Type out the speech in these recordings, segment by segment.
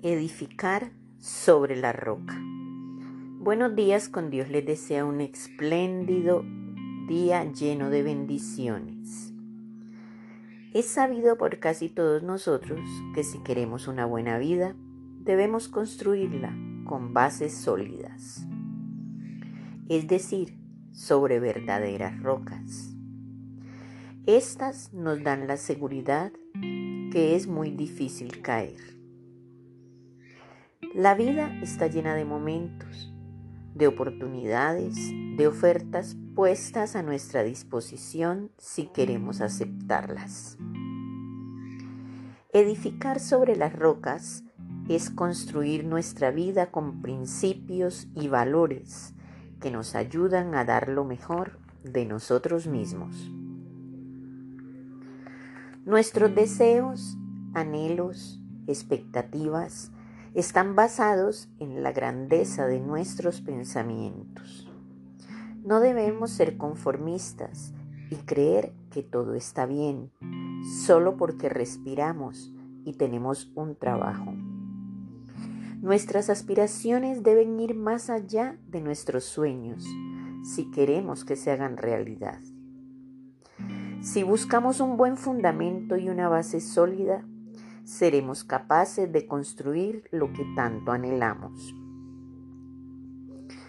Edificar sobre la roca. Buenos días, con Dios les desea un espléndido día lleno de bendiciones. Es sabido por casi todos nosotros que si queremos una buena vida, debemos construirla con bases sólidas, es decir, sobre verdaderas rocas. Estas nos dan la seguridad que es muy difícil caer. La vida está llena de momentos, de oportunidades, de ofertas puestas a nuestra disposición si queremos aceptarlas. Edificar sobre las rocas es construir nuestra vida con principios y valores que nos ayudan a dar lo mejor de nosotros mismos. Nuestros deseos, anhelos, expectativas, están basados en la grandeza de nuestros pensamientos. No debemos ser conformistas y creer que todo está bien solo porque respiramos y tenemos un trabajo. Nuestras aspiraciones deben ir más allá de nuestros sueños si queremos que se hagan realidad. Si buscamos un buen fundamento y una base sólida, seremos capaces de construir lo que tanto anhelamos.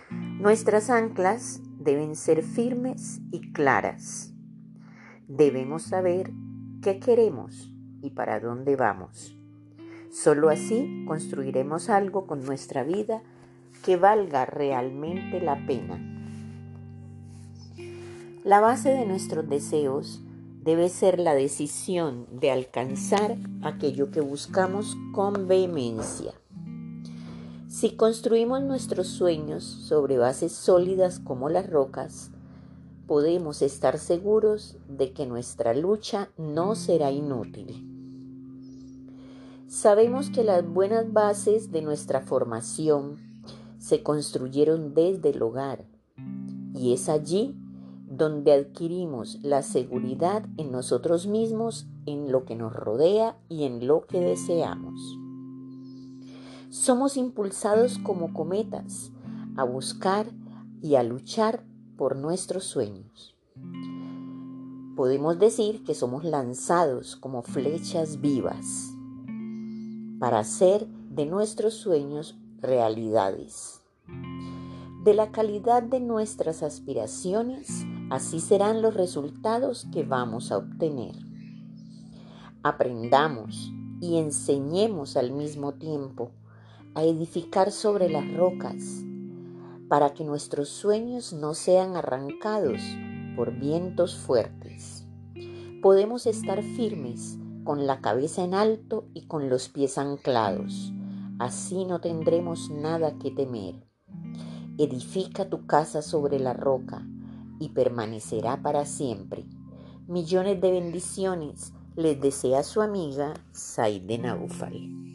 Nuestras anclas deben ser firmes y claras. Debemos saber qué queremos y para dónde vamos. Solo así construiremos algo con nuestra vida que valga realmente la pena. La base de nuestros deseos debe ser la decisión de alcanzar aquello que buscamos con vehemencia. Si construimos nuestros sueños sobre bases sólidas como las rocas, podemos estar seguros de que nuestra lucha no será inútil. Sabemos que las buenas bases de nuestra formación se construyeron desde el hogar y es allí donde adquirimos la seguridad en nosotros mismos, en lo que nos rodea y en lo que deseamos. Somos impulsados como cometas a buscar y a luchar por nuestros sueños. Podemos decir que somos lanzados como flechas vivas para hacer de nuestros sueños realidades. De la calidad de nuestras aspiraciones Así serán los resultados que vamos a obtener. Aprendamos y enseñemos al mismo tiempo a edificar sobre las rocas para que nuestros sueños no sean arrancados por vientos fuertes. Podemos estar firmes con la cabeza en alto y con los pies anclados. Así no tendremos nada que temer. Edifica tu casa sobre la roca y permanecerá para siempre. Millones de bendiciones les desea su amiga Saide Naufal.